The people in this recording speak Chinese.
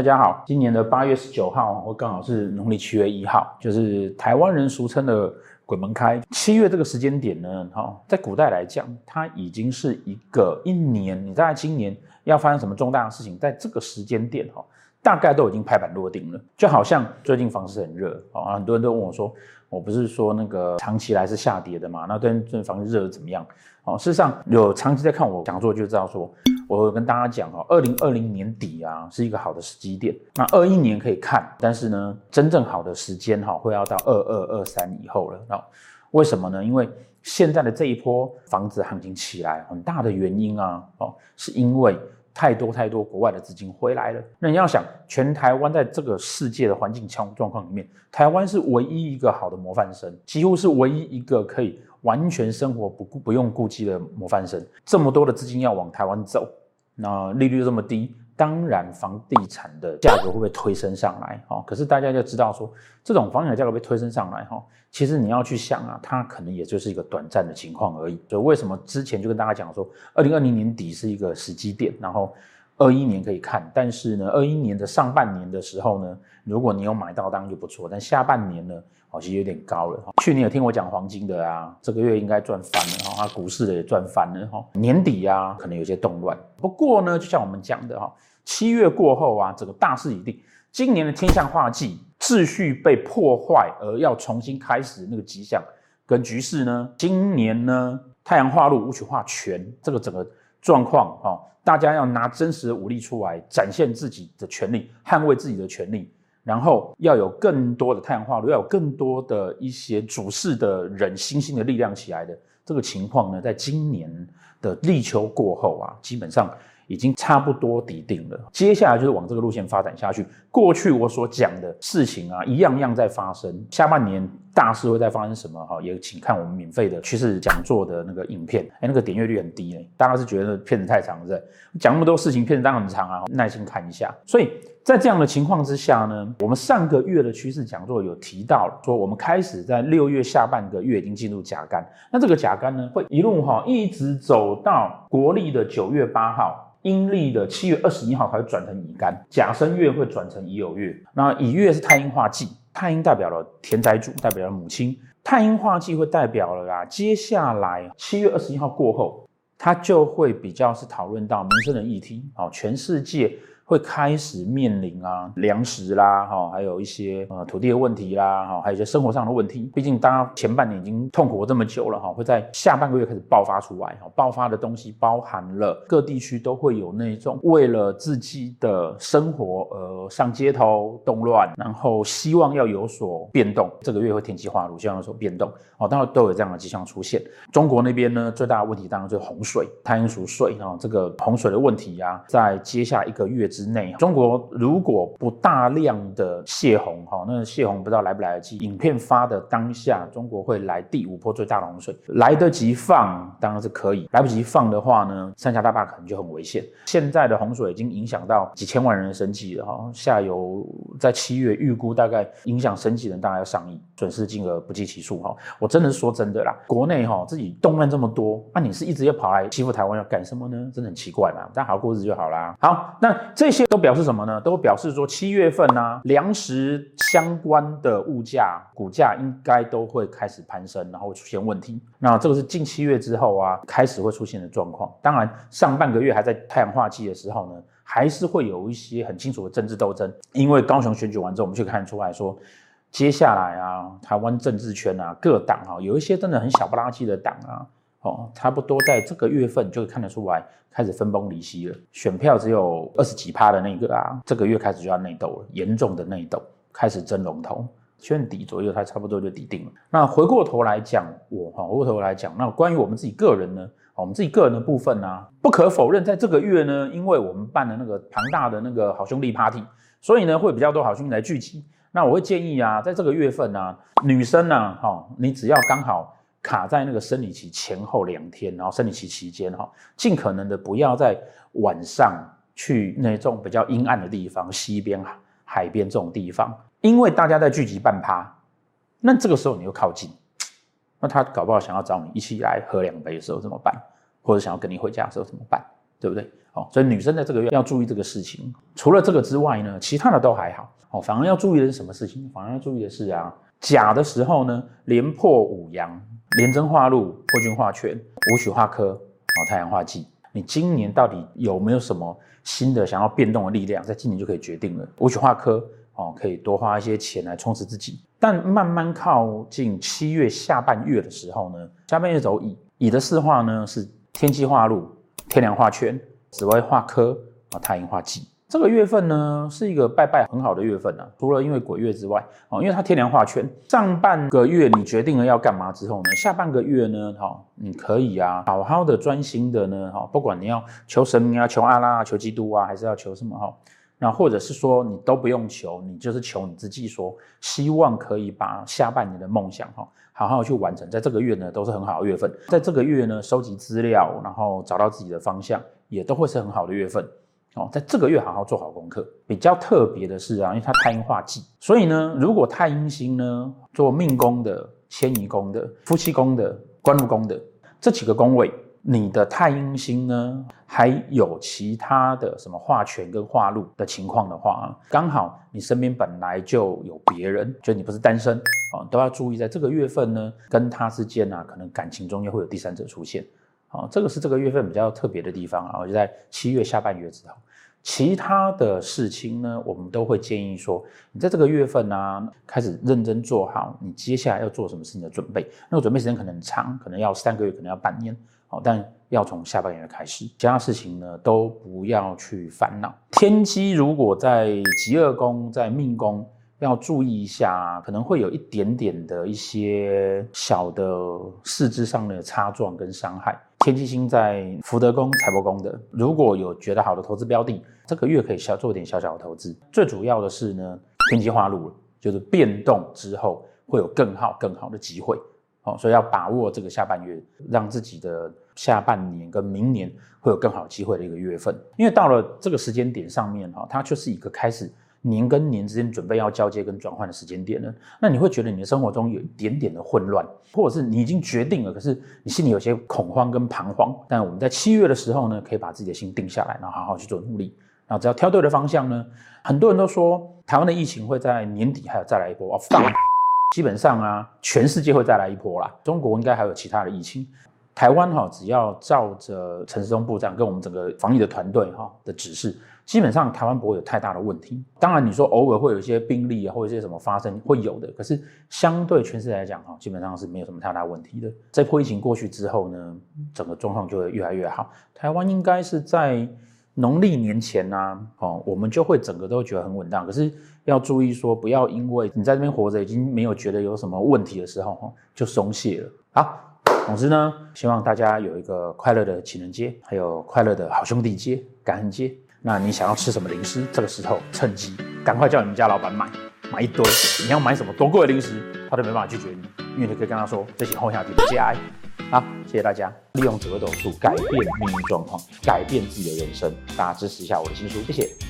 大家好，今年的八月十九号，我刚好是农历七月一号，就是台湾人俗称的鬼门开。七月这个时间点呢，哈，在古代来讲，它已经是一个一年，你在今年要发生什么重大的事情，在这个时间点，哈，大概都已经拍板落定了。就好像最近房市很热，啊，很多人都问我说，我不是说那个长期来是下跌的嘛？那对这房子热的怎么样？哦，事实上有长期在看我讲座就知道说。我有跟大家讲哦，二零二零年底啊是一个好的时机点。那二一年可以看，但是呢，真正好的时间哈会要到二二二三以后了。那为什么呢？因为现在的这一波房子行情起来，很大的原因啊，哦，是因为太多太多国外的资金回来了。那你要想，全台湾在这个世界的环境强状况里面，台湾是唯一一个好的模范生，几乎是唯一一个可以完全生活不顾不用顾忌的模范生。这么多的资金要往台湾走。那利率这么低，当然房地产的价格会被推升上来，哈。可是大家就知道说，这种房地产价格被推升上来，哈，其实你要去想啊，它可能也就是一个短暂的情况而已。所以为什么之前就跟大家讲说，二零二零年底是一个时机点，然后二一年可以看，但是呢，二一年的上半年的时候呢，如果你有买到，当然就不错。但下半年呢？好像有点高了。去年有听我讲黄金的啊，这个月应该赚翻了哈，股市的也赚翻了哈。年底啊，可能有些动乱。不过呢，就像我们讲的哈，七月过后啊，整个大势已定。今年的天象化忌秩序被破坏而要重新开始那个迹象跟局势呢，今年呢，太阳化禄武曲化权，这个整个状况啊，大家要拿真实的武力出来展现自己的权利，捍卫自己的权利。然后要有更多的太阳化炉，要有更多的一些主事的人，新兴的力量起来的这个情况呢，在今年的立秋过后啊，基本上已经差不多底定了。接下来就是往这个路线发展下去。过去我所讲的事情啊，一样样在发生。下半年大事会在发生什么？哈，也请看我们免费的趋势讲座的那个影片。哎，那个点阅率很低哎，大家是觉得片子太长了，是不是？讲那么多事情，片子当然很长啊，耐心看一下。所以。在这样的情况之下呢，我们上个月的趋势讲座有提到，说我们开始在六月下半个月已经进入甲干，那这个甲干呢，会一路哈一直走到国历的九月八号，阴历的七月二十一号才会转成乙干，甲申月会转成乙酉月。那乙月是太阴化忌，太阴代表了田宅主，代表了母亲，太阴化忌会代表了啦，接下来七月二十一号过后，它就会比较是讨论到民生的议题，好，全世界。会开始面临啊粮食啦，哈，还有一些呃土地的问题啦，哈，还有一些生活上的问题。毕竟大家前半年已经痛苦过这么久了，哈，会在下半个月开始爆发出来，哈，爆发的东西包含了各地区都会有那种为了自己的生活而上街头动乱，然后希望要有所变动。这个月会天气化禄，希望有所变动，哦，当然都有这样的迹象出现。中国那边呢，最大的问题当然就是洪水，太阴属水，哈，这个洪水的问题呀，在接下一个月之之内，中国如果不大量的泄洪，哈，那泄洪不知道来不来得及。影片发的当下，中国会来第五波最大的洪水，来得及放当然是可以，来不及放的话呢，三峡大坝可能就很危险。现在的洪水已经影响到几千万人的生计了，哈，下游在七月预估大概影响生计人大概要上亿，损失金额不计其数，哈。我真的是说真的啦，国内哈自己动乱这么多，那你是一直要跑来欺负台湾要干什么呢？真的很奇怪嘛，大家好好过日子就好啦。好，那这。些都表示什么呢？都表示说七月份呢、啊，粮食相关的物价、股价应该都会开始攀升，然后出现问题。那这个是近七月之后啊，开始会出现的状况。当然，上半个月还在太阳化季的时候呢，还是会有一些很清楚的政治斗争。因为高雄选举完之后，我们就看出来说，接下来啊，台湾政治圈啊，各党啊，有一些真的很小不拉几的党啊。哦，差不多在这个月份就看得出来，开始分崩离析了。选票只有二十几趴的那个啊，这个月开始就要内斗了，严重的内斗，开始争龙头。七月底左右，它差不多就底定了。那回过头来讲，我哈，回过头来讲，那关于我们自己个人呢，我们自己个人的部分呢、啊，不可否认，在这个月呢，因为我们办了那个庞大的那个好兄弟 party，所以呢，会比较多好兄弟来聚集。那我会建议啊，在这个月份呢、啊，女生呢、啊，哈，你只要刚好。卡在那个生理期前后两天，然后生理期期间哈，尽可能的不要在晚上去那种比较阴暗的地方，西边、海边这种地方，因为大家在聚集办趴，那这个时候你又靠近，那他搞不好想要找你一起来喝两杯的时候怎么办？或者想要跟你回家的时候怎么办？对不对？哦，所以女生在这个月要注意这个事情。除了这个之外呢，其他的都还好。哦，反而要注意的是什么事情？反而要注意的是啊，甲的时候呢，连破五阳，廉贞化禄，破军化权，武曲化科，哦，太阳化忌。你今年到底有没有什么新的想要变动的力量？在今年就可以决定了。武曲化科，哦，可以多花一些钱来充实自己。但慢慢靠近七月下半月的时候呢，下半月走乙，乙的四化呢是天机化禄，天梁化权。紫微化科啊，太阴化忌，这个月份呢是一个拜拜很好的月份啊。除了因为鬼月之外，哦，因为它天梁化圈，上半个月你决定了要干嘛之后呢，下半个月呢，哈，你可以啊，好好的专心的呢，哈，不管你要求神明啊，求阿拉啊，求基督啊，还是要求什么哈，那或者是说你都不用求，你就是求你自己说，希望可以把下半年的梦想哈，好好去完成，在这个月呢都是很好的月份，在这个月呢收集资料，然后找到自己的方向。也都会是很好的月份哦，在这个月好好做好功课。比较特别的是啊，因为它太阴化忌，所以呢，如果太阴星呢做命宫的、迁移宫的、夫妻宫的、官禄宫的这几个宫位，你的太阴星呢还有其他的什么化权跟化禄的情况的话啊，刚好你身边本来就有别人，就你不是单身啊，都要注意在这个月份呢，跟他之间啊，可能感情中间会有第三者出现。好，这个是这个月份比较特别的地方啊，就在七月下半月之后，其他的事情呢，我们都会建议说，你在这个月份呢、啊，开始认真做好你接下来要做什么事情的准备。那个准备时间可能长，可能要三个月，可能要半年，好，但要从下半年开始，其他事情呢都不要去烦恼。天机如果在疾厄宫，在命宫。要注意一下，可能会有一点点的一些小的四肢上的擦撞跟伤害。天机星在福德宫、财帛宫的，如果有觉得好的投资标的，这个月可以小做一点小小的投资。最主要的是呢，天机化禄，就是变动之后会有更好更好的机会。哦，所以要把握这个下半月，让自己的下半年跟明年会有更好机会的一个月份。因为到了这个时间点上面，哈，它就是一个开始。年跟年之间准备要交接跟转换的时间点呢，那你会觉得你的生活中有一点点的混乱，或者是你已经决定了，可是你心里有些恐慌跟彷徨。但我们在七月的时候呢，可以把自己的心定下来，然后好好去做努力。然后只要挑对的方向呢，很多人都说台湾的疫情会在年底还有再来一波，放 基本上啊，全世界会再来一波啦。中国应该还有其他的疫情，台湾哈，只要照着陈时中部长跟我们整个防疫的团队哈的指示。基本上台湾不会有太大的问题。当然，你说偶尔会有一些病例啊，或者一些什么发生，会有的。可是相对全世界来讲，哈，基本上是没有什么太大问题的。这波疫情过去之后呢，整个状况就会越来越好。台湾应该是在农历年前呢，哦，我们就会整个都觉得很稳当。可是要注意说，不要因为你在这边活着已经没有觉得有什么问题的时候，哈，就松懈了。好，总之呢，希望大家有一个快乐的情人节，还有快乐的好兄弟节、感恩节。那你想要吃什么零食？这个时候趁机赶快叫你们家老板买，买一堆。你要买什么多贵的零食，他都没办法拒绝你，因为你可以跟他说这些后下的加。好，谢谢大家，利用紫微斗数改变命运状况，改变自己的人生。大家支持一下我的新书，谢谢。